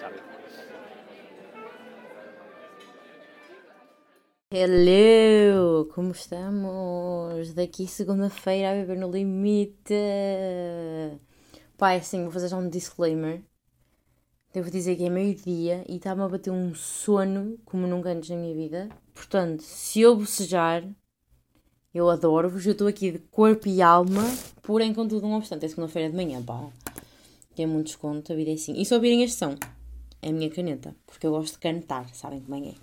Sabe? Hello! Como estamos? Daqui segunda-feira a beber no limite. Pá, é assim, vou fazer já um disclaimer. Devo dizer que é meio-dia e está-me a bater um sono como nunca antes na minha vida. Portanto, se eu bocejar, eu adoro-vos. Eu estou aqui de corpo e alma, porém, contudo, não obstante, é segunda-feira de manhã, pá. Tem muito desconto, a vida é assim. E se ouvirem este som, é a minha caneta, porque eu gosto de cantar, sabem como é é.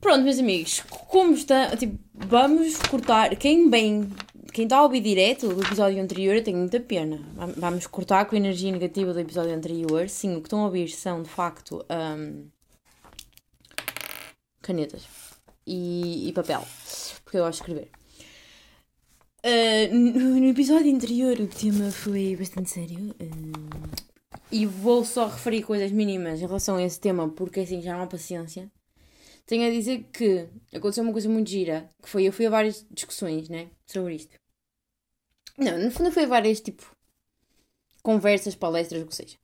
Pronto, meus amigos, como está. Tipo, vamos cortar. Quem bem. Quem está a ouvir direto do episódio anterior, eu tenho muita pena. Vam- Vamos cortar com a energia negativa do episódio anterior. Sim, o que estão a ouvir são de facto. hum, canetas e, e papel. Porque eu de escrever. Ah, no, episódio anterior o tema foi bastante sério. hum, e vou só referir coisas mínimas em relação a esse tema, porque assim já há paciência. Tenho a dizer que aconteceu uma coisa muito gira, que foi, eu fui a várias discussões, né, sobre isto. Não, no fundo foi a várias, tipo, conversas, palestras, o que seja.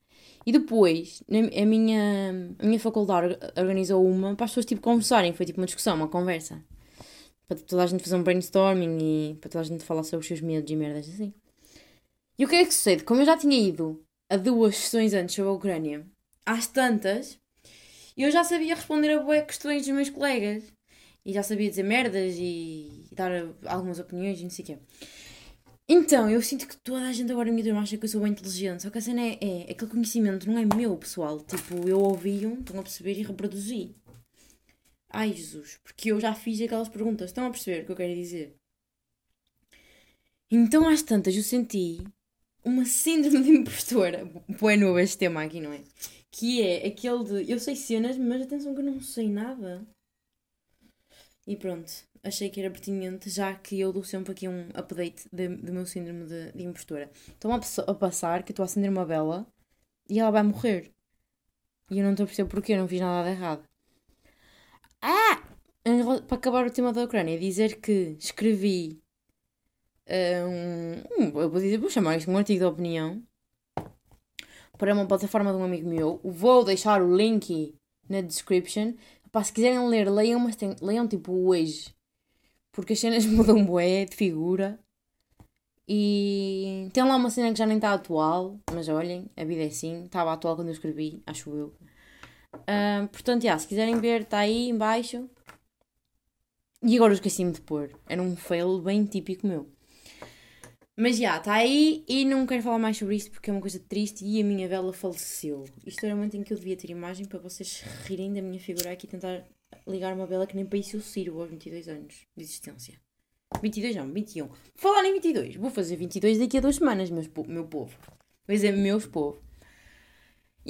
E depois, a minha, a minha faculdade or- organizou uma para as pessoas, tipo, conversarem. Foi, tipo, uma discussão, uma conversa. Para toda a gente fazer um brainstorming e para toda a gente falar sobre os seus medos e merdas assim. E o que é que sucede? Como eu já tinha ido a duas sessões antes sobre a Ucrânia, às tantas, eu já sabia responder a boas questões dos meus colegas. E já sabia dizer merdas e dar algumas opiniões e não sei o quê. Então, eu sinto que toda a gente agora minha turma acha que eu sou bem inteligente. Só que a cena é, é aquele conhecimento não é meu, pessoal. Tipo, eu ouvi um, estão a perceber e reproduzi. Ai, Jesus. Porque eu já fiz aquelas perguntas. Estão a perceber o que eu quero dizer? Então, às tantas, eu senti uma síndrome de impostora. Põe novo este tema aqui, não é? Que é aquele de eu sei cenas, mas atenção que eu não sei nada. E pronto, achei que era pertinente, já que eu dou sempre aqui um update do meu síndrome de, de impostora. Estão a, a passar que estou a acender uma vela e ela vai morrer. E eu não estou a perceber porquê, não fiz nada de errado. Ah! Para acabar o tema da Ucrânia, dizer que escrevi eh, um, um- eu vou dizer, vou chamar isto um artigo de opinião para uma plataforma de um amigo meu. Vou deixar o link na description. Pá, se quiserem ler, leiam, mas tem- leiam tipo hoje. Porque as cenas mudam bué de figura. E tem lá uma cena que já nem está atual. Mas olhem, a vida é assim. Estava atual quando eu escrevi, acho eu. Ah, portanto, já, se quiserem ver, está aí em baixo. E agora eu esqueci-me de pôr. Era um fail bem típico meu. Mas já, está aí e não quero falar mais sobre isto porque é uma coisa triste e a minha vela faleceu. Isto era o momento em que eu devia ter imagem para vocês rirem da minha figura aqui e tentar ligar uma vela que nem para isso eu sirvo aos 22 anos de existência. 22 não, 21. Falar em 22, vou fazer 22 daqui a duas semanas, meus, meu povo. Pois é, meus povo.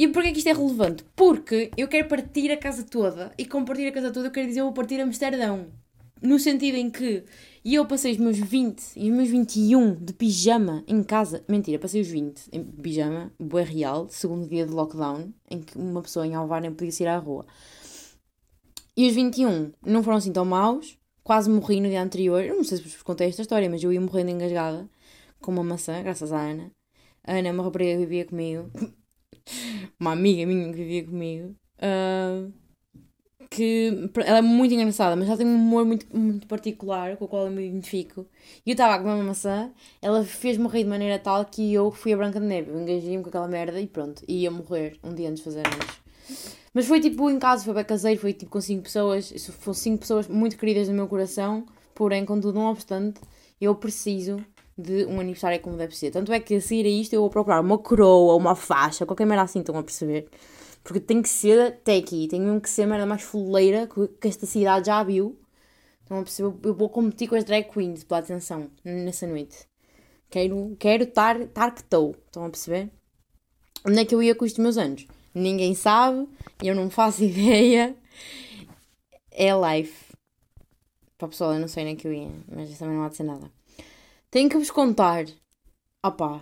E porquê que isto é relevante? Porque eu quero partir a casa toda e com partir a casa toda eu quero dizer eu vou partir Amsterdão. No sentido em que eu passei os meus 20 e os meus 21 de pijama em casa. Mentira, passei os 20 em pijama, bué real, segundo dia de lockdown, em que uma pessoa em Alvar nem podia sair à rua. E os 21 não foram assim tão maus. Quase morri no dia anterior. Eu não sei se vos contei esta história, mas eu ia morrendo engasgada com uma maçã, graças à Ana. A Ana é uma rapariga que vivia comigo. Uma amiga minha que vivia comigo. ah, que ela é muito engraçada, mas ela tem um humor muito, muito particular com o qual eu me identifico. E eu estava a uma maçã, ela fez-me rir de maneira tal que eu fui a Branca de Neve. Eu engajei-me com aquela merda e pronto, e ia morrer um dia antes de fazer anos. Mas foi tipo em casa, foi bem caseiro, foi tipo com 5 pessoas. Foram 5 pessoas muito queridas no meu coração, porém, contudo, não obstante, eu preciso de um aniversário como deve ser. Tanto é que a seguir a isto eu vou procurar uma coroa, uma faixa, qualquer merda assim, estão a perceber? Porque tem que ser techie, tem mesmo que ser a merda mais fuleira que, esta cidade já viu. Estão a perceber? Eu vou competir com as drag queens pela atenção nessa noite. Quero quero estar tar que estou. Estão a perceber? Onde é que eu ia com estes meus anos? Ninguém sabe, eu não faço ideia. É live. Para o pessoal, eu não sei onde é que eu ia, mas também não há de ser nada. Tenho que vos contar. Opá,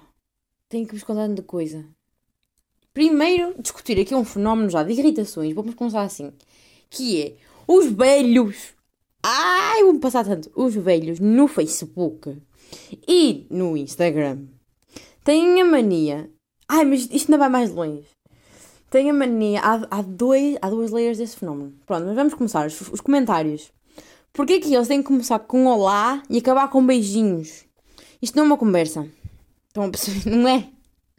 tenho que vos contar tanta coisa. Primeiro, discutir aqui um fenómeno já de irritações. Vamos começar assim. Que é os velhos. Ai, vou-me passar tanto. Os velhos no Facebook e no Instagram têm a mania. Ai, mas isto ainda vai mais longe. Têm a mania. Há, há, dois, há duas layers desse fenómeno. Pronto, mas vamos começar. Os, os comentários. Porquê que eles têm que começar com olá e acabar com beijinhos? Isto não é uma conversa. Estão a perceber? Não é?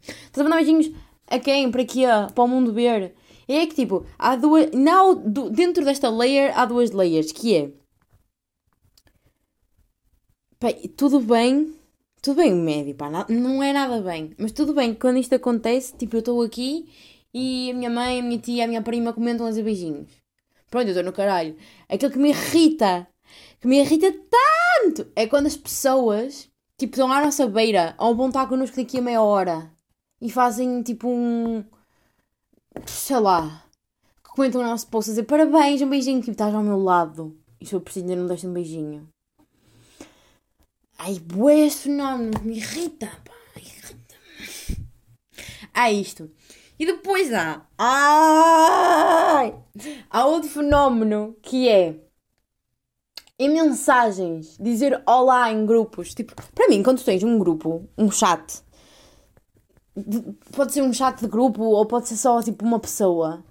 Estás a mandar beijinhos a quem? Para quê? Para o mundo ver? É que tipo, há duas. Não, dentro desta layer há duas layers, que é. Pai, tudo bem. Tudo bem, médio, pá, não é nada bem. Mas tudo bem, quando isto acontece, tipo, eu estou aqui e a minha mãe, a minha tia, a minha prima comentam a beijinhos. Pronto, eu estou no caralho. Aquilo que me irrita, que me irrita tanto, é quando as pessoas, tipo, estão à nossa beira, ou vão estar connosco daqui a meia hora e fazem, tipo, um. sei lá. Que comentam o nosso post a dizer parabéns, um beijinho, tipo, estás ao meu lado. E se eu preciso, ainda não deste um beijinho. Ai, bué, esse fenómeno me irrita, pá, irrita. Há isto. E depois há. Ai! Há outro fenómeno que é. Em mensagens, dizer olá em grupos. Tipo, para mim, quando tens um grupo, um chat, pode ser um chat de grupo ou pode ser só tipo uma pessoa.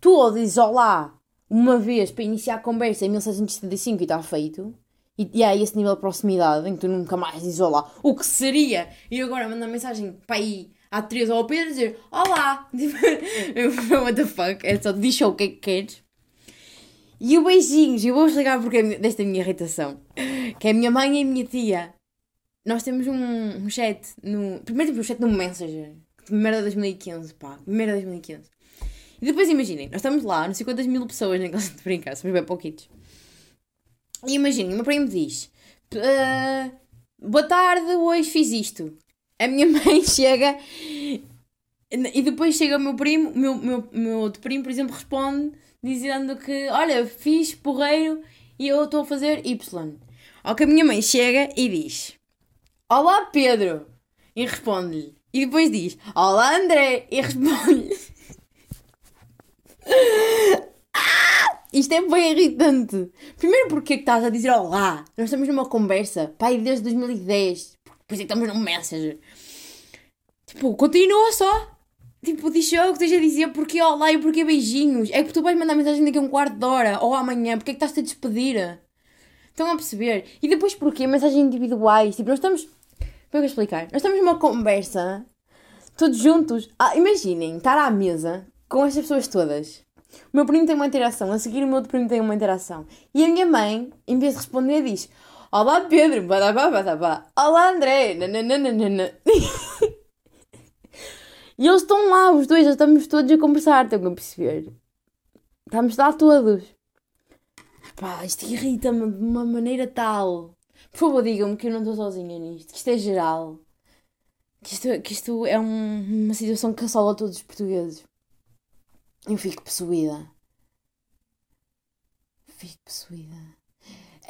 Tu ou dizes olá uma vez para iniciar a conversa em 1675 e está feito. E, e há esse nível de proximidade em que tu nunca mais dizes olá. O que seria? E agora mandar mensagem para aí à Teresa ou ao Pedro dizer olá. Tipo, what the fuck? É só diz o que é que queres. E o beijinhos, eu vou explicar porque é desta minha irritação. Que é a minha mãe e a minha tia. Nós temos um, um chat no. Primeiro temos um chat no Messenger. Primeiro de 2015, pá. De 2015. E depois imaginem, nós estamos lá, não sei quantas mil pessoas naquele de brincar, somos bem pouquitos. E imaginem, o meu primo diz: uh, Boa tarde, hoje fiz isto. A minha mãe chega e depois chega o meu primo, meu, meu, meu outro primo, por exemplo, responde dizendo que: Olha, fiz porreiro e eu estou a fazer Y. Ao que a minha mãe chega e diz: Olá, Pedro! E responde-lhe. E depois diz: Olá, André! E responde-lhe. Isto é bem irritante. Primeiro porque é que estás a dizer olá? Nós estamos numa conversa, pai, desde 2010. Por isso é que estamos num Messenger. Tipo, continua só. Tipo, diz eu que esteja a dizer porque olá e porque beijinhos. É porque tu vais mandar mensagem daqui a um quarto de hora ou amanhã. Porque é que estás-te a despedir? Estão a perceber? E depois porquê? Mensagens individuais. Tipo, nós estamos. Como é que eu explicar? Nós estamos numa conversa, todos juntos. Ah, imaginem, estar à mesa com estas pessoas todas o meu primo tem uma interação, a seguir o meu outro primo tem uma interação. E a minha mãe, em vez de responder, diz: Olá Pedro, badabá, badabá. Olá André, nananana. e eles estão lá, os dois, já estamos todos a conversar, estão a perceber? Estamos lá todos. Pá, isto irrita-me de uma maneira tal. Por favor, digam-me que eu não estou sozinha nisto, que isto é geral. Que isto, que isto é um, uma situação que assola todos os portugueses. Eu fico possuída. Fico possuída.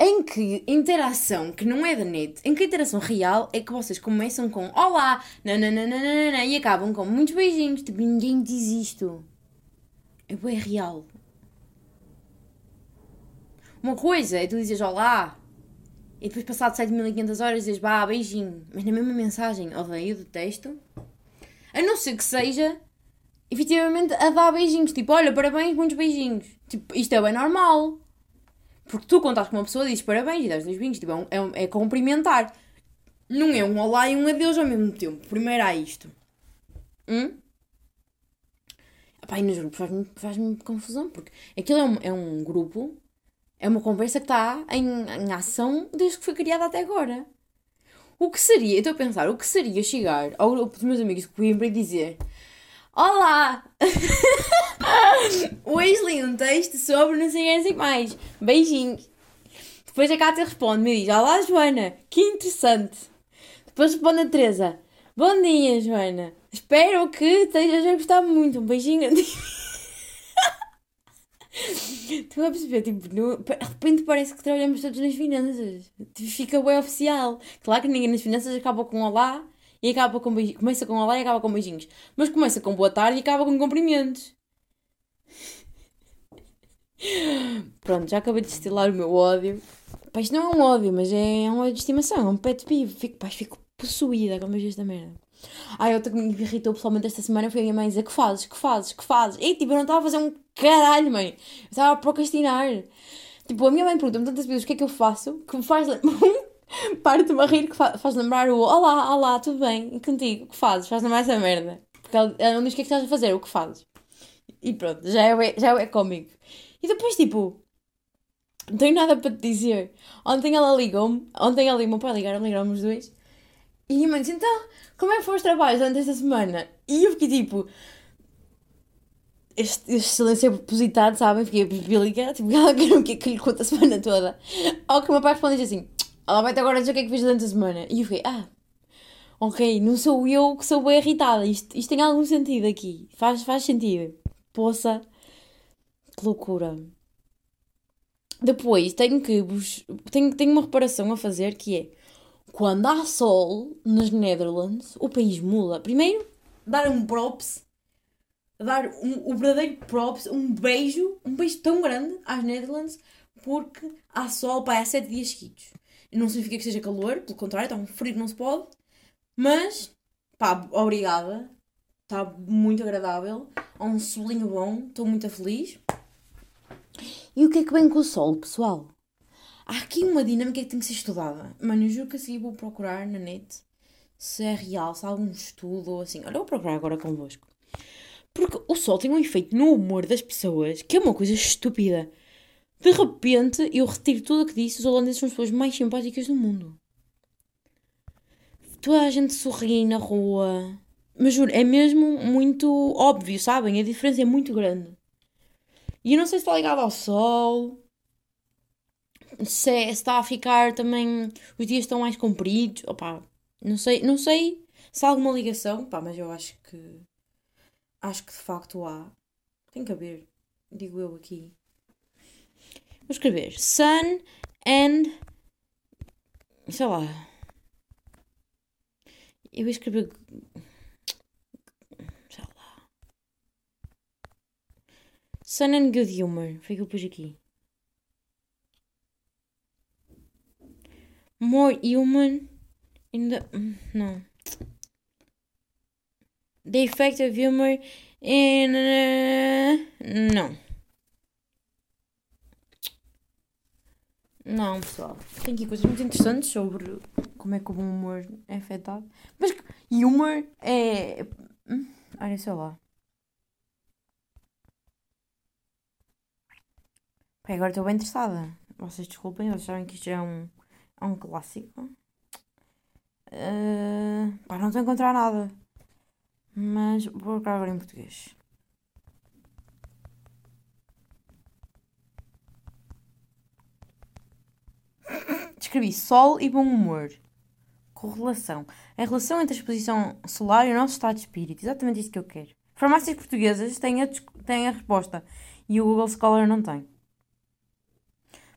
Em que interação que não é da net, em que interação real é que vocês começam com Olá, nananana, e acabam com muitos beijinhos. Tipo, ninguém diz isto. É bem real. Uma coisa é tu dizes Olá e depois passado 7500 horas dizes Bah, beijinho. Mas na mesma mensagem, odeio, detesto. A não ser que seja efetivamente a dar beijinhos. Tipo, olha, parabéns, muitos beijinhos. Tipo, isto é bem normal. Porque tu contas com uma pessoa, dizes parabéns e dás dois beijinhos. Tipo, é, um, é, é cumprimentar. Não é um olá e um adeus ao mesmo tempo. Primeiro há isto. Hum? E nos grupos faz-me faz confusão. Porque aquilo é um, é um grupo, é uma conversa que está em, em ação desde que foi criada até agora. O que seria, eu estou a pensar, o que seria chegar ao grupo dos meus amigos de Coimbra e dizer Olá! Hoje li um texto sobre não sei assim mais. Beijinhos. Depois a Cátia responde-me diz: Olá, Joana, que interessante. Depois responde a Teresa: Bom dia, Joana. Espero que estejas a gostar muito. Um beijinho. Estão a perceber? Tipo, no, de repente parece que trabalhamos todos nas finanças. Fica bem oficial. Claro que ninguém nas finanças acaba com olá e acaba com. Começa com olá e acaba com beijinhos. Mas começa com boa tarde e acaba com cumprimentos. Pronto, já acabei de destilar o meu ódio. Pá, isto não é um ódio, mas é um ódio de estimação, é um pet peeve. Fico, pá, fico possuída com vejo esta merda. Ai, outra que me irritou pessoalmente esta semana foi a minha mãe dizer que fazes, que fazes, que fazes. E tipo, eu não estava a fazer um caralho, mãe. Eu estava a procrastinar. Tipo, a minha mãe pergunta-me tantas vezes o que é que eu faço que me faz parte-me a rir que faz lembrar o Olá, olá, tudo bem? E contigo, o que fazes? Faz lembrar essa merda. Porque ela, ela não diz o que é que estás a fazer, o que fazes. E pronto, já é, já é cómico. E depois, tipo, não tenho nada para te dizer. Ontem ela ligou-me, ontem ela e o meu pai ligaram, ligaram os dois. E a mãe disse, então, como é que foram os trabalhos durante esta semana? E eu fiquei tipo, este, este silêncio é propositado, sabem? Fiquei bíblica, tipo, ela quer o que é que lhe conta a semana toda. Ao que o meu pai responde assim, ela vai-te agora dizer o que é que fiz durante a semana. E eu fiquei, ah, ok, não sou eu que sou bem irritada, isto, isto tem algum sentido aqui, faz, faz sentido. Poça, que loucura. Depois tenho que vos. Tenho, tenho uma reparação a fazer que é quando há sol nas Netherlands, o país muda. Primeiro, dar um props, dar um, o verdadeiro props, um beijo, um beijo tão grande às Netherlands, porque há sol para há sete dias seguidos. Não significa que seja calor, pelo contrário, está um frio que não se pode, mas pá, obrigada. Está muito agradável. Há um solinho bom, estou muito feliz. E o que é que vem com o sol, pessoal? Há aqui uma dinâmica que tem que ser estudada. Mano, eu juro que a seguir vou procurar na net se é real, se há algum estudo ou assim. Olha, eu vou procurar agora convosco. Porque o sol tem um efeito no humor das pessoas que é uma coisa estúpida. De repente, eu retiro tudo o que disse. Os holandeses são as pessoas mais simpáticas do mundo. Toda a gente sorri na rua. Mas juro, é mesmo muito óbvio, sabem? A diferença é muito grande. E eu não sei se está ligado ao sol, se, é, se está a ficar também. Os dias estão mais compridos. Opa, não sei, não sei se há alguma ligação, pá, mas eu acho que. Acho que de facto há. Tem que haver, digo eu aqui. Vou escrever Sun and. Sei lá. Eu vou escrever Sun and Good Humor. Foi que eu pus aqui. More human in the. No. The effect of humor in. Uh, não. Não, pessoal. Tem aqui coisas muito interessantes sobre como é que o bom humor é afetado. Mas humor é. Hum, olha, sei lá. Pai, agora estou bem interessada. Vocês desculpem, vocês sabem que isto é um, é um clássico. Uh, pá, não estou a encontrar nada. Mas vou colocar agora em português. Escrevi sol e bom humor. Correlação. A relação entre a exposição solar e o nosso estado de espírito. Exatamente isso que eu quero. Farmácias portuguesas têm a, têm a resposta e o Google Scholar não tem.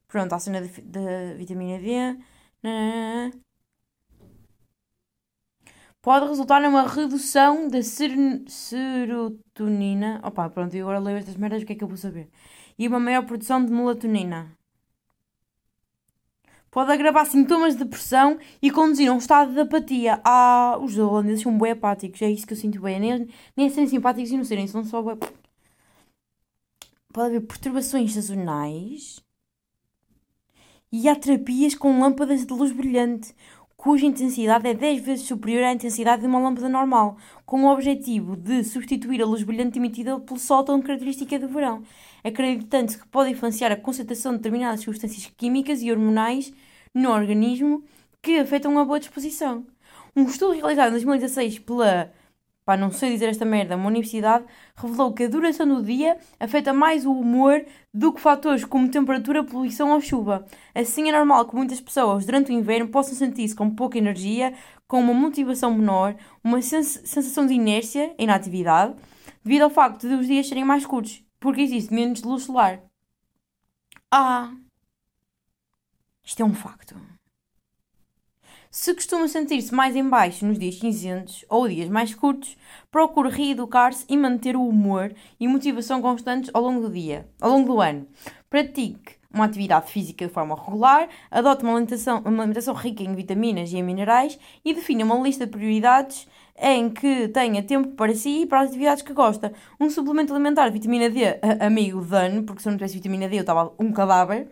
Pronto, a cena da vitamina D. Pode resultar numa redução da serotonina. Opa, pronto, e agora leio estas merdas, o que é que eu vou saber? E uma maior produção de melatonina. Pode agravar sintomas de depressão e conduzir a um estado de apatia. Ah, os holandeses são bem apáticos, é isso que eu sinto bem. Nem, nem serem simpáticos e não serem, são só bem... Pode haver perturbações sazonais e há terapias com lâmpadas de luz brilhante, cuja intensidade é 10 vezes superior à intensidade de uma lâmpada normal, com o objetivo de substituir a luz brilhante emitida pelo sol tão característica do verão, acreditando-se que pode influenciar a concentração de determinadas substâncias químicas e hormonais no organismo que afetam a boa disposição. Um estudo realizado em 2016 pela pá, não sei dizer esta merda, uma universidade revelou que a duração do dia afeta mais o humor do que fatores como temperatura, poluição ou chuva. Assim é normal que muitas pessoas durante o inverno possam sentir-se com pouca energia, com uma motivação menor, uma sens sensação de inércia, inatividade, devido ao facto de os dias serem mais curtos, porque existe menos luz solar. Ah! Isto é um facto. Se costuma sentir-se mais em baixo nos dias cinzentos ou dias mais curtos, procure reeducar-se e manter o humor e motivação constantes ao longo do dia, ao longo do ano. Pratique uma atividade física de forma regular, adote uma alimentação, uma alimentação rica em vitaminas e em minerais e defina uma lista de prioridades em que tenha tempo para si e para as atividades que gosta. Um suplemento alimentar de vitamina D, amigo, dano, porque se eu não tivesse vitamina D eu estava um cadáver.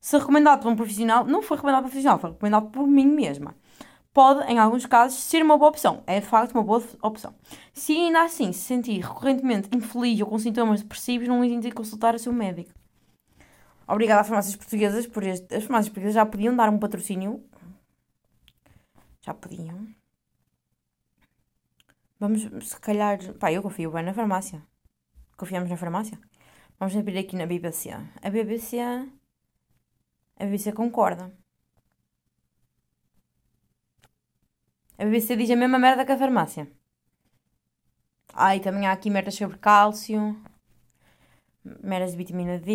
Se recomendado por um profissional, não foi recomendado por um profissional, foi recomendado por mim mesma. Pode, em alguns casos, ser uma boa opção. É de facto uma boa opção. Se ainda assim se sentir recorrentemente infeliz ou com sintomas depressivos, não hesite em consultar o seu médico. Obrigada às farmácias portuguesas por este. As farmácias portuguesas já podiam dar um patrocínio. Já podiam. Vamos, se calhar. Pá, eu confio bem na farmácia. Confiamos na farmácia? Vamos abrir aqui na BBC. A BBC. A BBC concorda. A BBC diz a mesma merda que a farmácia. Ai, também há aqui merdas sobre cálcio. Merdas de vitamina D.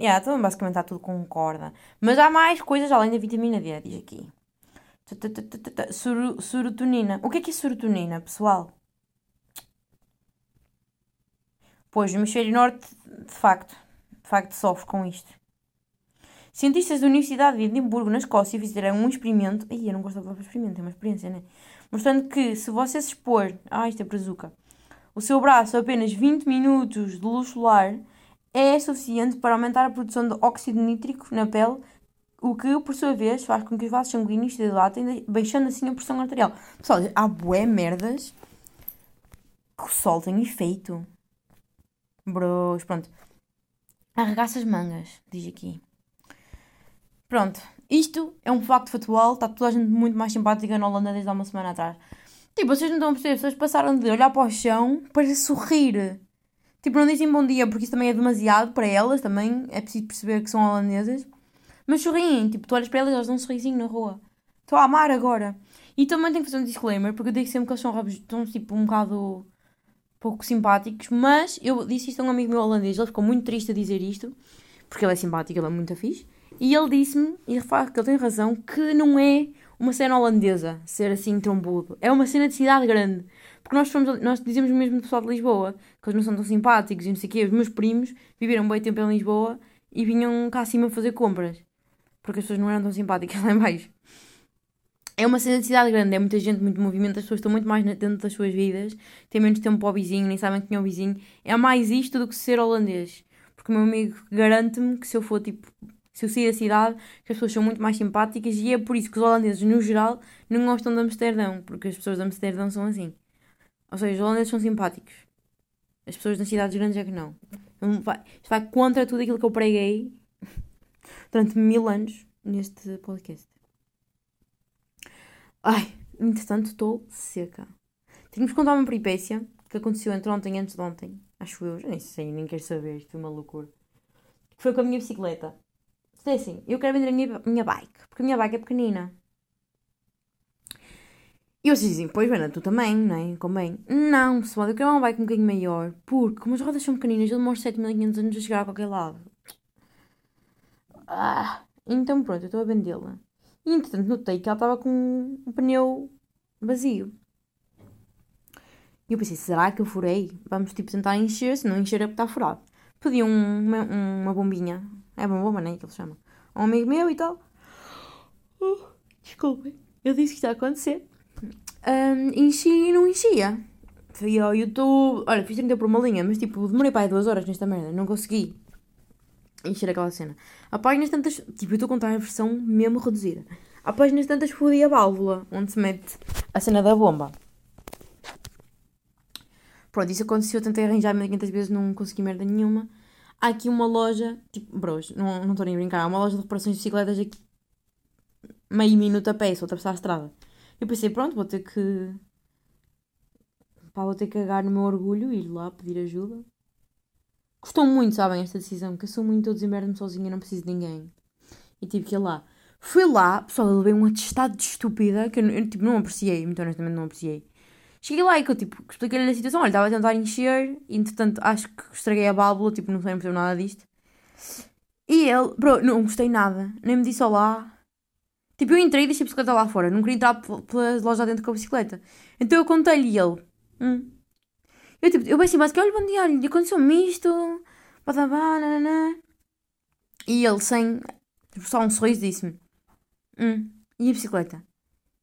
Yeah, então basicamente está tudo concorda. Mas há mais coisas além da vitamina D, diz aqui. Serotonina. O que é que é serotonina, pessoal? Pois, o hemisfério norte, de facto, de facto sofre com isto. Cientistas da Universidade de Edimburgo, na Escócia, fizeram um experimento. Ih, eu não gosto da palavra experimento, é uma experiência, né? Mostrando que se você se expor. Ah, isto é brazuca. O seu braço a apenas 20 minutos de luz solar é suficiente para aumentar a produção de óxido nítrico na pele, o que, por sua vez, faz com que os vasos sanguíneos se dilatem, baixando assim a pressão arterial. Pessoal, há bué merdas que o sol tem efeito. Bros, pronto. Arregaça as mangas, diz aqui. Pronto, isto é um facto factual, está toda a gente muito mais simpática na Holanda desde há uma semana atrás. Tipo, vocês não estão a perceber, as pessoas passaram de olhar para o chão para sorrir. Tipo, não dizem bom dia porque isso também é demasiado para elas, também é preciso perceber que são holandesas. Mas sorriem, tipo, tu olhas para elas e elas dão um sorrisinho na rua. Estou a amar agora. E também tenho que fazer um disclaimer, porque eu digo sempre que eles são, rabos- estão tipo um bocado pouco simpáticos, mas eu disse isto a um amigo meu holandês, ele ficou muito triste a dizer isto, porque ele é simpático, ele é muito fixe, e ele disse-me, e repara que ele tem razão, que não é uma cena holandesa ser assim trombudo, é uma cena de cidade grande. Porque nós, fomos, nós dizemos mesmo do pessoal de Lisboa, que eles não são tão simpáticos e não sei o quê. Os meus primos viveram bem tempo em Lisboa e vinham cá acima fazer compras. Porque as pessoas não eram tão simpáticas lá baixo. É uma cena de cidade grande, é muita gente, muito movimento, as pessoas estão muito mais dentro das suas vidas, têm menos tempo para o vizinho, nem sabem quem é o vizinho. É mais isto do que ser holandês. Porque o meu amigo garante-me que se eu for tipo, se eu sair da cidade, que as pessoas são muito mais simpáticas e é por isso que os holandeses, no geral, não gostam de Amsterdão, porque as pessoas de Amsterdão são assim. Ou seja, os holandeses são simpáticos. As pessoas nas cidades grandes é que não. Vai- Isto vai contra tudo aquilo que eu preguei durante mil anos neste podcast. Ai, entretanto estou seca. Tenho-vos contar uma peripécia que aconteceu entre ontem e antes de ontem. Acho eu, já nem sei, nem quero saber, isto foi uma loucura. Que foi com a minha bicicleta. Isto é assim, eu quero vender a minha, minha bike, porque a minha bike é pequenina. E vocês dizem, pois, Bena, tu também, não é? Convém. Não, pessoal, eu quero uma bike um bocadinho maior, porque como as rodas são pequeninas, eu demoro 7500 anos a chegar a qualquer lado. Ah, então pronto, eu estou a vendê-la. E entretanto notei que ela estava com um pneu vazio. E eu pensei, será que eu furei? Vamos tipo tentar encher, se não encher é porque está furado. Pedi um- uma, uma bombinha. É uma bomba, né? Que ele chama. A um amigo meu e tal. Uh, desculpem. Eu disse que isto ia acontecer. Ahm, enchi e não enchia. Fui ao YouTube. Olha, fiz 30 por uma linha, mas tipo, demorei para aí duas horas nesta merda. Não consegui encher aquela cena. Há páginas tantas. Tipo, eu estou a contar a versão mesmo reduzida. Há páginas tantas fodi a válvula, onde se mete a cena da bomba. Pronto, isso aconteceu. Eu tentei arranjar 1500 vezes, não consegui merda nenhuma. Há aqui uma loja, tipo, bros, não estou nem a brincar. Há uma loja de reparações de bicicletas aqui. Meio minuto a pé, só atravessar a estrada. Eu pensei, pronto, vou ter que. Pá, vou ter que cagar no meu orgulho e ir lá pedir ajuda. Custou muito, sabem, esta decisão, que eu sou muito, eu desemberdo-me sozinha, não preciso de ninguém. E tive que ir lá. Fui lá, pessoal, eu levei um atestado de estúpida que eu, eu, tipo, não apreciei, muito honestamente não apreciei. Cheguei lá e que eu, tipo, expliquei-lhe a situação, olha, estava a tentar encher, e entretanto acho que estraguei a válvula, tipo, não sei perceber nada disto. E ele, bro, não gostei nada, nem me disse olá. Tipo, eu entrei e deixei a bicicleta lá fora, não queria entrar pel- pelas lojas dentro com a bicicleta. Então eu contei-lhe e ele, hum. Eu, tipo, eu assim, mas olha, bom dia, olha, aconteceu-me isto, badabá, nananã. E ele, sem, tipo, só um sorriso, disse-me, hum, e a bicicleta?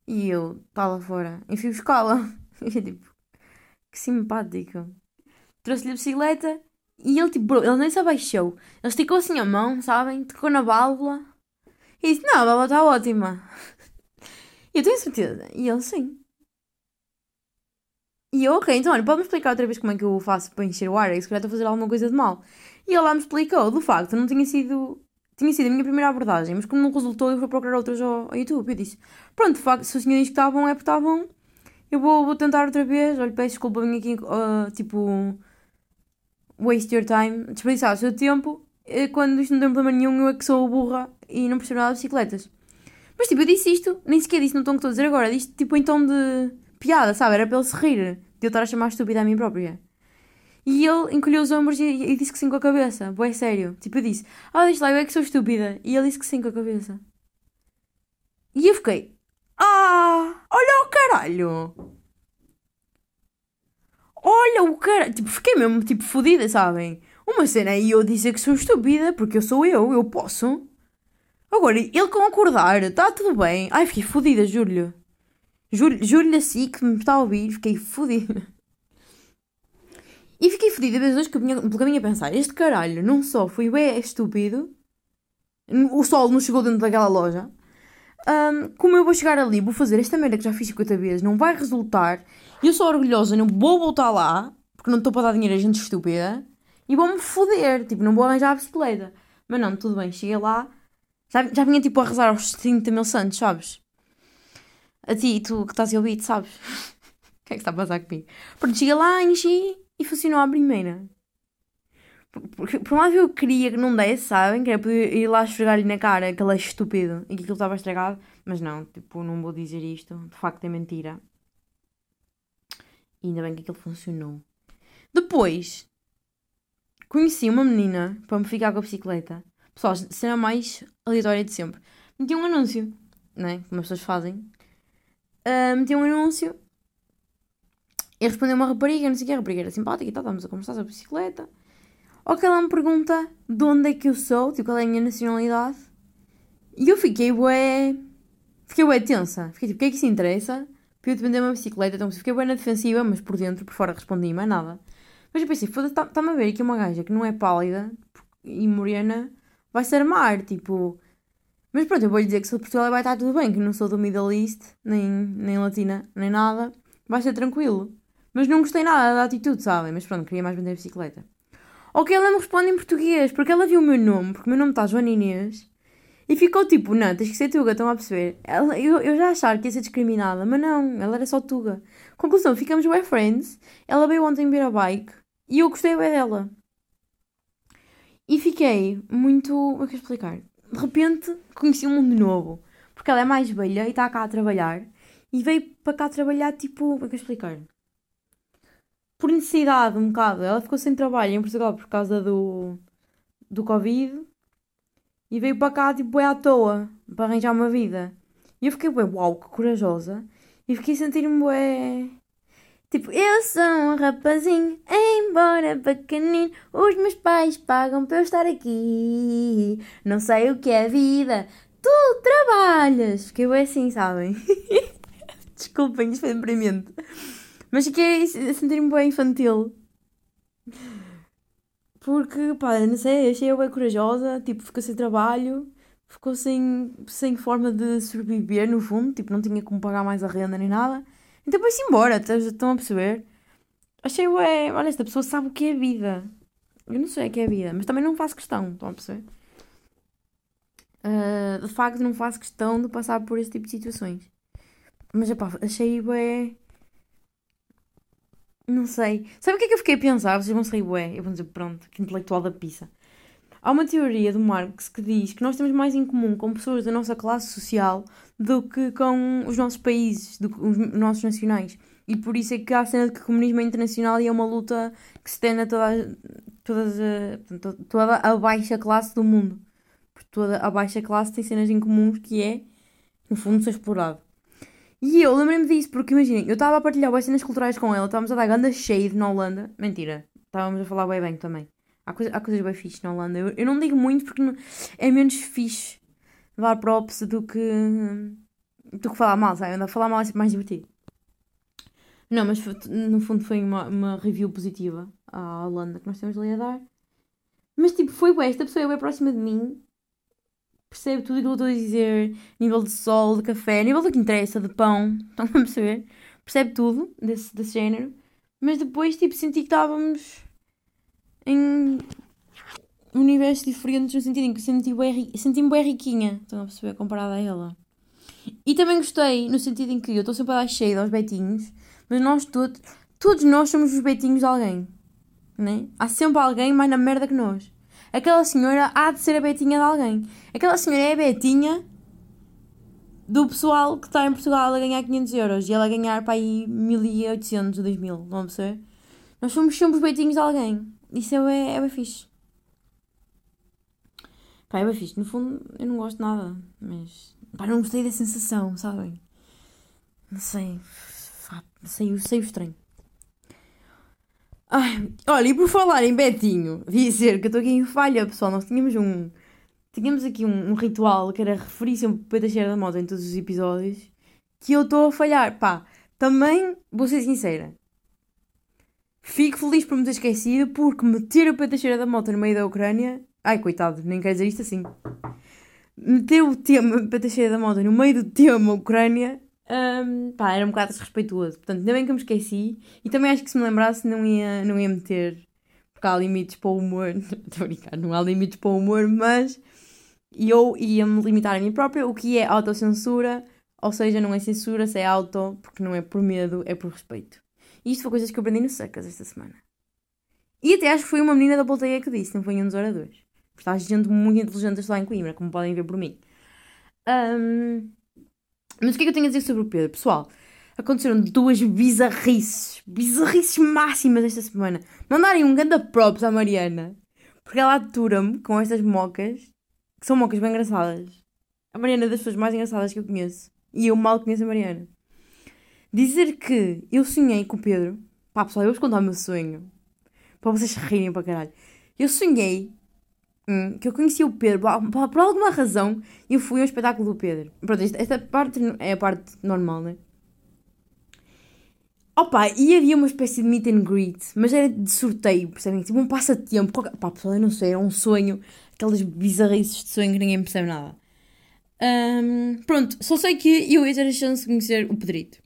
E eu, está lá fora, enfio buscá-la. Eu achei tipo, que simpático. Trouxe-lhe a bicicleta e ele tipo, bro, ele nem se abaixou. Ele esticou assim a mão, sabem? Tocou na válvula e disse: Não, a válvula está ótima. E eu tenho certeza. E ele sim. E eu, ok, então olha, pode-me explicar outra vez como é que eu faço para encher o ar? É que se calhar estou a fazer alguma coisa de mal. E lá me explicou, do facto, não tinha sido. Tinha sido a minha primeira abordagem, mas como não resultou, eu fui procurar outras ao, ao YouTube. Eu disse: Pronto, de facto, se o senhor diz que está bom, é porque está bom. Eu vou, vou tentar outra vez. Olha, peço desculpa, vim aqui, uh, tipo. Waste your time, desperdiçar o seu tempo. Quando isto não tem problema nenhum, eu é que sou burra e não percebo nada de bicicletas. Mas tipo, eu disse isto, nem sequer disse no tom que estou a dizer agora, disse tipo em tom de piada, sabe? Era para ele se rir de eu estar a chamar estúpida a mim própria. E ele encolheu os ombros e, e disse que sim com a cabeça. Boa, é sério. Tipo, eu disse, ah, deixa lá, eu é que sou estúpida. E ele disse que sim com a cabeça. E eu fiquei, ah, olha o caralho. Olha o caralho. Tipo, fiquei mesmo, tipo, fodida, sabem? Uma cena aí eu dizer que sou estúpida, porque eu sou eu, eu posso. Agora, ele concordar, está tudo bem. Ai, fiquei fodida, juro-lhe. Juro-lhe assim que me está a ouvir, fiquei fodida. E fiquei fodida vezes hoje que eu vinha, pelo caminho a pensar: este caralho não só foi bem estúpido, o sol não chegou dentro daquela loja, um, como eu vou chegar ali, vou fazer esta merda que já fiz 50 vezes, não vai resultar, e eu sou orgulhosa, não vou voltar lá, porque não estou para dar dinheiro a gente estúpida, e vou-me foder, tipo, não vou arranjar a bicicleta. Mas não, tudo bem, cheguei lá, já, já vinha tipo a rezar aos 30 mil santos, sabes? A ti, tu que estás a ouvir, sabes? O que é que está a passar comigo? Porque cheguei lá, enchi e funcionou à primeira. Porque, por mais que eu queria que não desse, sabem? Que poder ir lá esfregar-lhe na cara que ele é estúpido e que aquilo estava estragado. Mas não, tipo, não vou dizer isto. De facto é mentira. E ainda bem que aquilo funcionou. Depois, conheci uma menina para me ficar com a bicicleta. Pessoal, cena mais aleatória de sempre. Meti um anúncio, né? Como as pessoas fazem. Uh, um anúncio e respondeu uma rapariga, não sei o que, a rapariga era simpática e tal, estávamos a conversar sobre bicicleta. Ou que ela me pergunta de onde é que eu sou, tipo, qual é a minha nacionalidade. E eu fiquei bué... Fiquei bué tensa. Fiquei tipo, o que é que isso interessa? Para eu depender de uma bicicleta, então fiquei bué na defensiva, mas por dentro, por fora respondi, mais nada. Mas eu pensei, foda-se, está-me tá a ver aqui uma gaja que não é pálida e morena, vai-se armar, tipo... Mas pronto, eu vou-lhe dizer que sou de Portugal vai estar tudo bem, que não sou do Middle East, nem, nem Latina, nem nada. Vai ser tranquilo. Mas não gostei nada da atitude, sabem? Mas pronto, queria mais vender a bicicleta. Que ela me responde em português, porque ela viu o meu nome, porque o meu nome está Joana Inês. E ficou tipo, não, tens que ser Tuga, estão a perceber? Ela, eu, eu já achava que ia ser discriminada, mas não, ela era só Tuga. Conclusão, ficamos bem friends. Ela veio ontem ver a bike e eu gostei bem dela. E fiquei muito. É eu explicar? Repente conheci um mundo novo. Porque ela é mais velha e está cá a trabalhar. E veio para cá trabalhar tipo. Como é que eu explicar? por necessidade um bocado. Ela ficou sem trabalho em Portugal por causa do, do Covid e veio para cá tipo é à toa para arranjar uma vida. E eu fiquei uau, que corajosa. E fiquei sentindo-me. Tipo, eu sou um rapazinho, embora pequenino, os meus pais pagam para eu estar aqui. Não sei o que é vida, tu trabalhas. Fiquei ué assim, sabem? Desculpem, isto foi deprimente. Mas fiquei a sentir-me bem infantil. Porque, pá, não sei, achei eu bem corajosa, tipo, ficou sem trabalho, ficou sem, sem forma de sobreviver, no fundo, tipo, não tinha como pagar mais a renda nem nada. Então foi-se embora, estão a perceber? Achei, ué, olha, esta pessoa sabe o que é vida. Eu não sei o que é vida, mas também não faço questão, estão a perceber? Uh, de facto, não faço questão de passar por esse tipo de situações. Mas, pá, achei, ué, não sei. Sabe o que é que eu fiquei a pensar? Vocês vão se rir, ué. Eu vou dizer, pronto, que intelectual da pizza. Há uma teoria do Marx que diz que nós temos mais em comum com pessoas da nossa classe social do que com os nossos países, do, os nossos nacionais. E por isso é que há a cena de que o comunismo é internacional e é uma luta que se tende a toda, todas a, toda a baixa classe do mundo. Porque toda a baixa classe tem cenas em comum que é, no fundo, ser explorado. E eu lembrei-me disso, porque imaginem, eu estava a partilhar boas cenas culturais com ela, estávamos a dar ganda shade na Holanda. Mentira, estávamos a falar bem bem também. Há, coisa, há coisas bem fixe na Holanda. Eu, eu não digo muito porque é menos fixe dar props do que, do que falar mal, sabe? Andar a falar mal é sempre mais divertido. Não, mas no fundo foi uma, uma review positiva à Holanda que nós temos ali a dar. Mas tipo, foi bem, esta pessoa é bem próxima de mim. Percebe tudo aquilo que eu estou a dizer. Nível de sol, de café, nível do que interessa, de pão. Estão a perceber? Percebe tudo desse, desse género. Mas depois, tipo, senti que estávamos em universos diferentes no sentido em que senti bem, senti-me bem riquinha. Estão a perceber? Comparada a ela. E também gostei no sentido em que eu estou sempre a dar cheio aos betinhos. Mas nós todos, todos nós somos os betinhos de alguém. Né? Há sempre alguém mais na merda que nós. Aquela senhora há de ser a betinha de alguém. Aquela senhora é a betinha do pessoal que está em Portugal a ganhar 500 euros e ela a ganhar para aí 1800 ou 2000. Não perceber? Nós somos sempre os betinhos de alguém. Isso é, é bem fixe. Pá, é bem fixe. No fundo, eu não gosto de nada. Mas, pá, não gostei da sensação, sabem? Não sei. Saiu, saiu estranho. Ai, olha, e por falar em Betinho, dizer que eu estou aqui em falha, pessoal. Nós tínhamos um. Tínhamos aqui um, um ritual que era referir sempre o Pedro Cheira da Moto em todos os episódios. Que eu estou a falhar. Pá, também vou ser sincera. Fico feliz por me ter esquecido porque meter o Pedro Cheira da Moto no meio da Ucrânia. Ai, coitado, nem quero dizer isto assim. Meter o tema Pedro Cheira da Moto no meio do tema Ucrânia. hum, pá, era um bocado desrespeituoso. Portanto, ainda bem que eu me esqueci. E também acho que se me lembrasse não ia, não ia meter. Porque há limites para o humor. Estou a brincar, não há limites para o humor, mas eu ia-me limitar a mim própria, o que é autocensura, ou seja, não é censura, se é auto, porque não é por medo, é por respeito. E isto foi coisas que eu aprendi no Secas esta semana. E até acho que foi uma menina da Volteia que disse, não foi um dos oradores. Porque há gente muito inteligente a estudar em Coimbra, como podem ver por mim. Ahm, mas o que é que eu tenho a dizer sobre o Pedro? Pessoal, aconteceram duas bizarrices, bizarrices máximas esta semana. Não darem um ganda props à Mariana, porque ela atura-me com estas mocas, que são mocas bem engraçadas. A Mariana é das pessoas mais engraçadas que eu conheço. E eu mal conheço a Mariana. Dizer que eu sonhei com o Pedro. Pá, pessoal, eu vou-vos contar o meu sonho. Para vocês rirem para caralho. Eu sonhei hum, que eu conhecia o Pedro. Por, por- alguma razão, eu fui ao espetáculo do Pedro. Pronto, esta, esta parte é a parte normal, né? Opa, e havia uma espécie de meet and greet, mas era de sorteio, percebem? Tipo um passatempo. Qualquer... Pá, pessoal, eu não sei, era um sonho. Aquelas bizarrices de sonho que ninguém percebe nada. Hum, pronto, só sei que eu ia ter a chance de conhecer o Pedrito.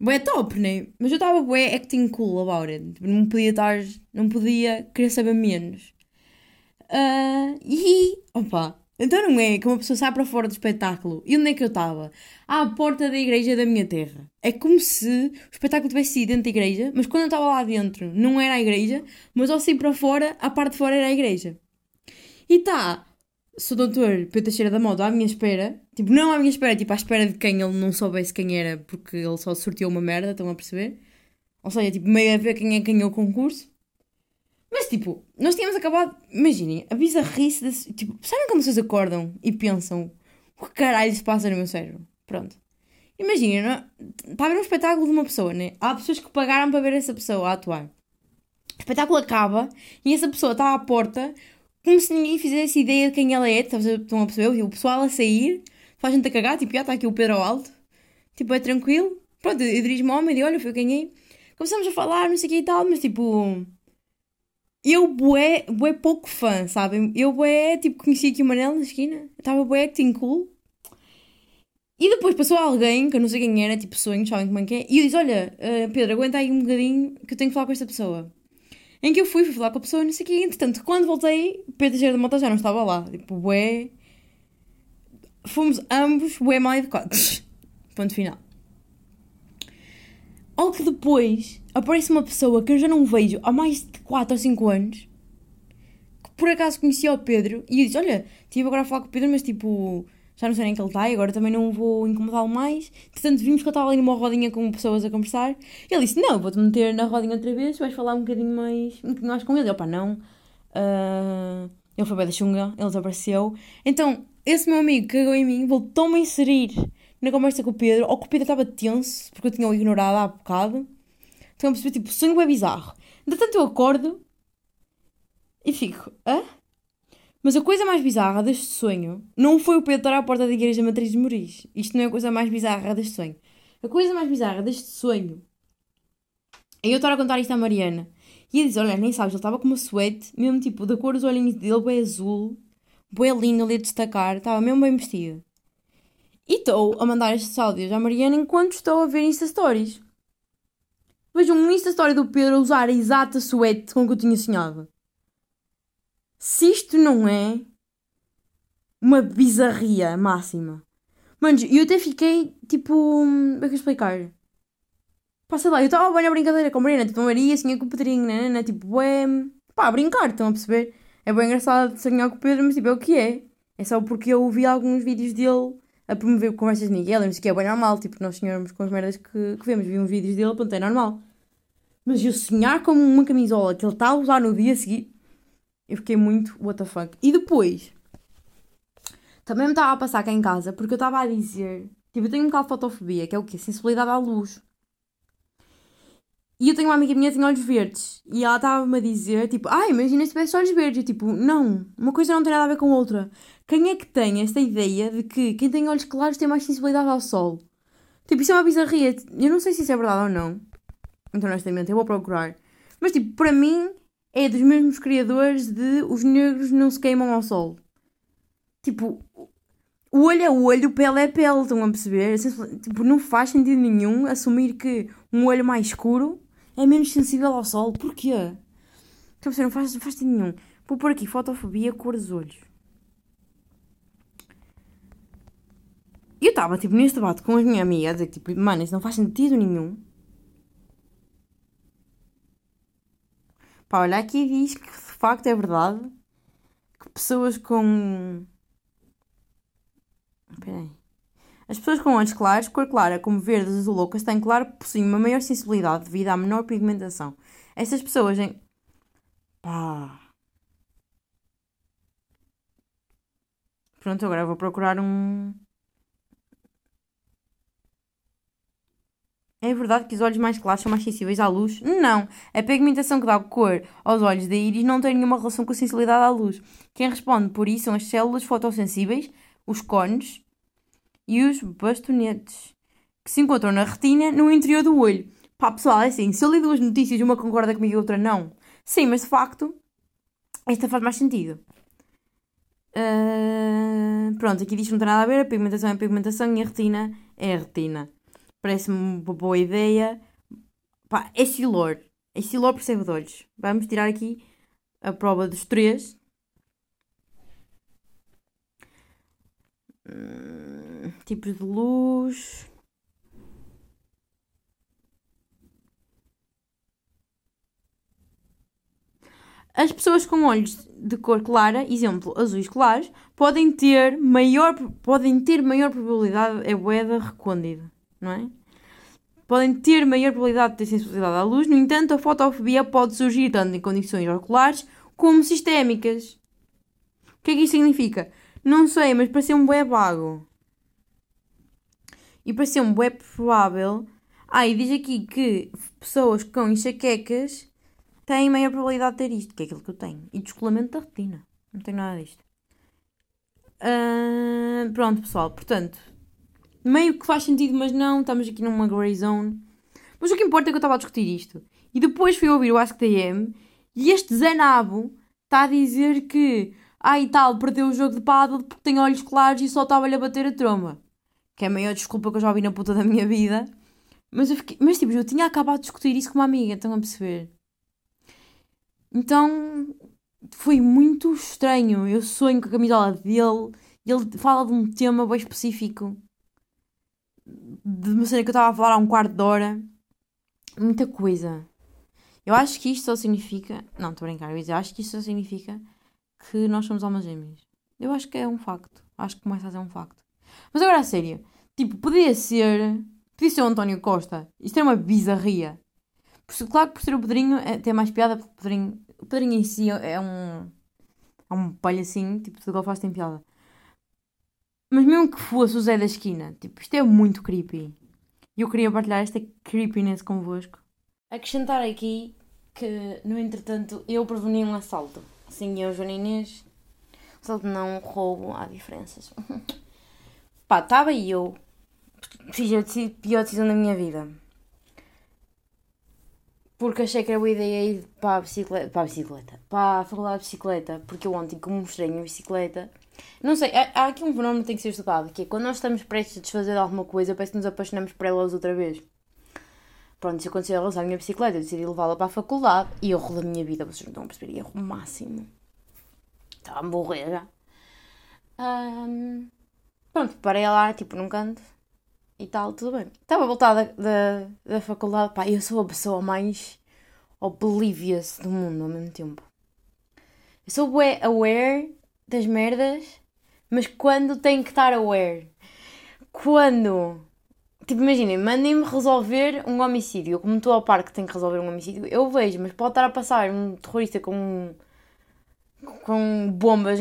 Bué top, né? Mas eu estava bué acting cool about it. Tipo, Não podia estar... Não podia querer saber menos. Ah, e... Opa, então não é que uma pessoa sai para fora do espetáculo. E onde é que eu estava? À porta da igreja da minha terra. É como se o espetáculo tivesse sido dentro da igreja, mas quando eu estava lá dentro não era a igreja, mas ao sair para fora, a parte de fora era a igreja. E tá, se o doutor Pedro Teixeira da Moda à minha espera, tipo, não à minha espera, tipo, à espera de quem ele não soubesse quem era, porque ele só sorteou uma merda, estão a perceber? Ou seja, tipo, meio a ver quem é que ganhou o concurso. Mas, tipo, nós tínhamos acabado, imaginem, a bizarrice desse, tipo, sabem como vocês acordam e pensam o que caralho se passa no meu cérebro? Pronto. Imaginem, não- está a ver um espetáculo de uma pessoa, né? Há pessoas que pagaram para ver essa pessoa a atuar. O espetáculo acaba e essa pessoa está à porta como se ninguém fizesse ideia de quem ela é. Estão a perceber? O pessoal a sair, faz gente a cagar, tipo, já está aqui o Pedro ao alto. Tipo, é tranquilo. Pronto, eu dirijo-me ao homem e digo, olha, foi quem é. Começamos a falar, não sei o que e tal, mas tipo... Eu, bué, bué pouco fã, sabem? Eu, bué, tipo, conheci aqui o Manel na esquina. Estava bué acting cool. E depois passou alguém, que eu não sei quem era, tipo sonhos, sabem como é que é? E eu disse, olha, eh, Pedro, aguenta aí um bocadinho que eu tenho que falar com esta pessoa. Em que eu fui, fui falar com a pessoa, não sei o quê. Entretanto, quando voltei, Pedro Teixeira da Mota já não estava lá. Tipo, bué... Fomos ambos bué mal educados. Ponto final. Ao que depois aparece uma pessoa que eu já não vejo há mais de 4 ou 5 anos que por acaso conhecia o Pedro e eu disse: Olha, estive agora a falar com o Pedro, mas tipo, já não sei nem que ele está e agora também não vou incomodá-lo mais. Portanto, vimos que eu estava ali numa rodinha com pessoas a conversar. Ele disse: Não, vou-te meter na rodinha outra vez, vais falar um bocadinho mais, um bocadinho mais com ele. Eu, pá, não. Ah, ele foi bem da chunga, ele desapareceu. Então, esse meu amigo cagou em mim voltou-me a inserir na conversa com o Pedro, ou que o Pedro estava tenso, porque eu tinha-o ignorado há bocado. Estão a perceber, tipo, o sonho é bizarro. Entretanto, eu acordo e fico, hã? Mas a coisa mais bizarra deste sonho não foi o Pedro estar à porta da igreja matriz de Moris. Isto não é a coisa mais bizarra deste sonho. A coisa mais bizarra deste sonho Aí eu estava a contar isto à Mariana. E ele diz: Olha, nem sabes, ele estava com uma suete, mesmo tipo, da cor dos olhinhos dele, bem azul, bem lindo ali a destacar, estava mesmo bem vestido. E estou a mandar estes áudios à Mariana enquanto estou a ver Insta Stories. Vejo um Insta Story do Pedro a usar a exata suete com que eu tinha sonhado. Se isto não é uma bizarria máxima. Manos, eu até fiquei tipo. Como é que eu explicar? Pá, sei lá, eu estava bem na brincadeira com a Mariana, tipo, a Maria sonhei com o Pedrinho, né, né, né, tipo, é. pá, a brincar, estão a perceber? É bem engraçado sonhar com o Pedro, mas tipo, é o que é. É só porque eu ouvi alguns vídeos dele a promover conversas de Miguel, mas que é bem normal, tipo, nós sonhamos com as merdas que, que vemos, vi uns vídeos dele, pronto, é normal. Mas eu sonhar com uma camisola que ele está a usar no dia a seguir, eu fiquei muito what the fuck. E depois, também me estava a passar cá em casa, porque eu estava a dizer, tipo, eu tenho um bocado de fotofobia, que é o quê? Sensibilidade à luz. E eu tenho uma amiga minha que tem olhos verdes. E ela estava-me a dizer, tipo, ah, imagina se tivesse olhos verdes. Eu, tipo, não, uma coisa não tem nada a ver com outra. Quem é que tem esta ideia de que quem tem olhos claros tem mais sensibilidade ao sol? Tipo, isso é uma bizarria. Eu não sei se isso é verdade ou não. Então, honestamente, eu vou procurar. Mas, tipo, para mim, é dos mesmos criadores de os negros não se queimam ao sol. Tipo, o olho é olho, pele é pele, estão a perceber? Tipo, não faz sentido nenhum assumir que um olho mais escuro é menos sensível ao sol. Porquê? Então, você não faz, não faz sentido nenhum. Vou pôr aqui fotofobia, cor dos olhos. Eu estava, tipo, neste debate com a minha amiga, a dizer, tipo, mano, isso não faz sentido nenhum. Pá, olha, aqui diz que de facto é verdade que pessoas com. Espera aí. As pessoas com olhos claros, cor clara, como verdes, azul ou castanho claro, possuem uma maior sensibilidade devido à menor pigmentação. Estas pessoas em. Pá. Pronto, agora vou procurar um. É verdade que os olhos mais claros são mais sensíveis à luz? Não. A pigmentação que dá cor aos olhos da íris não tem nenhuma relação com a sensibilidade à luz. Quem responde por isso são as células fotossensíveis, os cones, e os bastonetes, que se encontram na retina no interior do olho. Pá, pessoal, é assim, se eu li duas notícias uma concorda comigo e outra não. Sim, mas de facto, esta faz mais sentido. Uh, pronto, aqui diz que não tem nada a ver, a pigmentação é a pigmentação e a retina é a retina. Parece-me uma boa ideia. Pá, é silor. É silor percebe de olhos. Vamos tirar aqui a prova dos três. Hum, tipos de luz. As pessoas com olhos de cor clara, exemplo, azuis claros, podem ter maior, podem ter maior probabilidade é boeda recôndida, não é? Podem ter maior probabilidade de ter sensibilidade à luz, no entanto, a fotofobia pode surgir tanto em condições oculares como sistémicas. O que é que isto significa? Não sei, mas parecia um bué vago. E parecia um bué provável. Ah, e diz aqui que pessoas com enxaquecas têm maior probabilidade de ter isto, que é aquilo que eu tenho. E descolamento da retina. Não tenho nada disto. Uh, pronto, pessoal. Portanto, meio que faz sentido, mas não. Estamos aqui numa grey zone. Mas o que importa é que eu estava a discutir isto. E depois fui ouvir o Ask DM e este Zenabo está a dizer que e tal, perdeu o jogo de paddle porque tem olhos claros e só estava-lhe a bater a tromba. Que é a maior desculpa que eu já ouvi na puta da minha vida. Mas, eu fiquei, mas tipo, eu tinha acabado de discutir isso com uma amiga, estão a perceber? Então, foi muito estranho. Eu sonho com a camisola dele e ele fala de um tema bem específico. De uma cena que eu estava a falar há um quarto de hora. Muita coisa. Eu acho que isto só significa. Não, estou a brincar, eu dizer, acho que isto só significa que nós somos almas gêmeas. Eu acho que é um facto. Acho que começa a ser um facto. Mas agora a sério. Tipo, podia ser. Podia ser o António Costa. Isto é uma bizarria. Claro que por ser o Pedrinho é, tem mais piada porque o Pedrinho, o Pedrinho em si é um. É um palhacinho. Tipo, tudo que ele faz tem piada. Mas mesmo que fosse o Zé da esquina. Tipo, isto é muito creepy. E eu queria partilhar esta creepiness convosco. Acrescentar aqui que, no entretanto, eu preveni um assalto. Sim, eu, Joana Inês. De não roubo, há diferenças. Pá, estava eu. Fiz a pior decisão da minha vida. porque achei que era boa ideia ir para a bicicleta, para a bicicleta, para a faculdade de bicicleta, porque eu ontem, como mostrei a minha bicicleta, não sei, há, há aqui um fenómeno que tem que ser estudado, que é quando nós estamos prestes a desfazer de alguma coisa, parece que nos apaixonamos por elas outra vez. Pronto, isso aconteceu a relação à minha bicicleta, eu decidi levá-la para a faculdade e erro da minha vida, vocês não estão a perceber, erro máximo. Estava a morrer já. Ahm, pronto, parei lá, tipo, num canto e tal, tudo bem. Estava voltada da, da, da faculdade, pá, eu sou a pessoa mais oblivious do mundo ao mesmo tempo. Eu sou aware das merdas, mas quando tenho que estar aware. Quando. Tipo, imaginem, mandem-me resolver um homicídio. Como estou ao parque, tenho que resolver um homicídio. Eu vejo, mas pode estar a passar um terrorista com. com bombas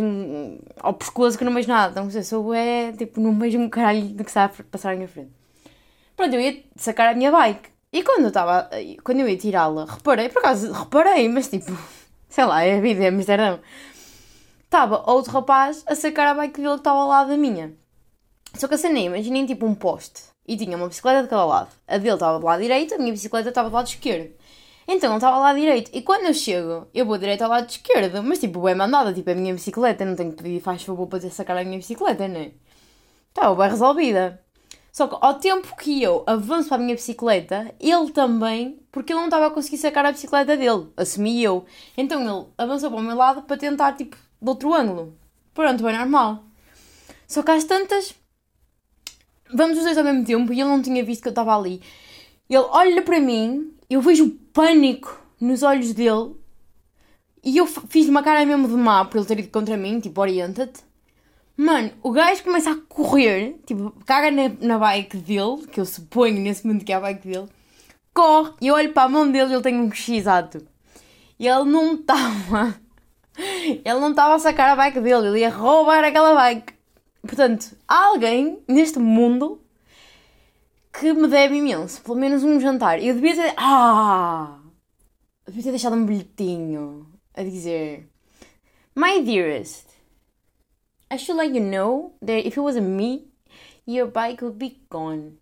ao pescoço que não vejo nada. Então, se eu é tipo, não vejo um caralho do que está a passar à minha frente. Pronto, eu ia sacar a minha bike. E quando eu estava. Quando eu ia tirá-la, reparei, por acaso, reparei, mas tipo. Sei lá, é a vida, é Amsterdão estava outro rapaz a sacar a bike dele que estava ao lado da minha. Só que a cena, imaginem tipo um poste e tinha uma bicicleta de cada lado. A dele estava do lado direito, a minha bicicleta estava do lado esquerdo. Então ele estava ao lado direito. E quando eu chego, eu vou direito ao lado esquerdo, mas tipo, é mandada, tipo, é a minha bicicleta, não tenho que pedir faz favor para sacar a minha bicicleta, não é? Estava bem resolvida. Só que ao tempo que eu avanço para a minha bicicleta, ele também, porque ele não estava a conseguir sacar a bicicleta dele, assumi eu. Então ele avançou para o meu lado para tentar, tipo, de outro ângulo. Pronto, bem normal. Só que às tantas, vamos os dois ao mesmo tempo e ele não tinha visto que eu estava ali. Ele olha para mim, eu vejo o pânico nos olhos dele e eu fiz uma cara mesmo de má por ele ter ido contra mim, tipo, orienta-te. Mano, o gajo começa a correr, tipo, caga na, na bike dele, que eu suponho nesse momento que é a bike dele, corre e eu olho para a mão dele e ele tem um X ato. E ele não estava ele não estava a sacar a bike dele, ele ia roubar aquela bike. Portanto, há alguém neste mundo que me deve imenso, pelo menos um jantar. Eu devia ter. Ah! Devia ter deixado um bilhetinho a dizer: My dearest, I should let you know that if it wasn't me, your bike would be gone.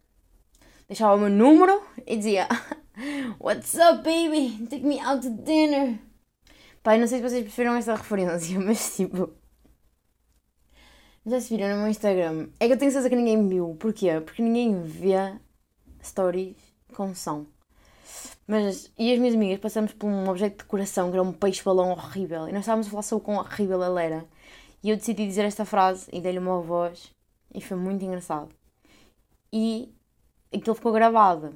Deixava o meu número e dizia: What's up, baby? Take me out to dinner. Pai, não sei se vocês perceberam esta referência, mas tipo. Sei se viram no meu Instagram. É que eu tenho certeza que ninguém viu. Porquê? Porque ninguém vê stories com som. Mas, e as minhas amigas passamos por um objeto de decoração que era um peixe-balão horrível. E nós estávamos a falar sobre o quão horrível ele era. E eu decidi dizer esta frase e dei-lhe uma voz. E foi muito engraçado. E aquilo ficou gravado.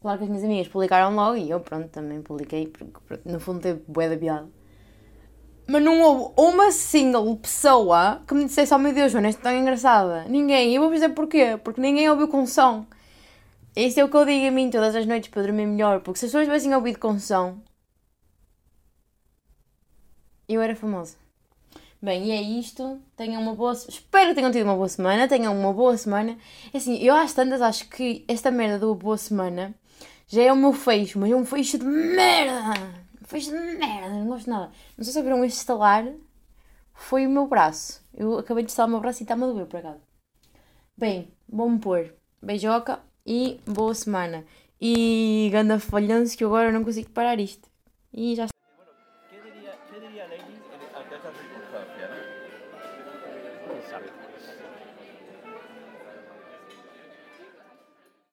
Claro que as minhas amigas publicaram logo e eu, pronto, também publiquei, porque no fundo teve bué da piada. Mas não houve uma single pessoa que me dissesse, oh meu Deus, Joana, é tão engraçada. Ninguém. E eu vou dizer porquê. Porque ninguém ouviu com som. Isso é o que eu digo a mim todas as noites para dormir melhor. Porque se as pessoas tivessem ouvido com som, eu era famosa. Bem, e é isto. Tenham uma boa. Espero que tenham tido uma boa semana. Tenham uma boa semana. É assim, eu às tantas acho que esta merda do boa semana já é o meu fecho, mas é um fecho de merda! De merda, não gosto nada. Não sei se ouviram este estalar, foi o meu braço. Eu acabei de estalar o meu braço e está-me a doer por acaso. Bem, vou-me pôr. Beijoca e boa semana. E ganda falhanço que agora não consigo parar isto. E já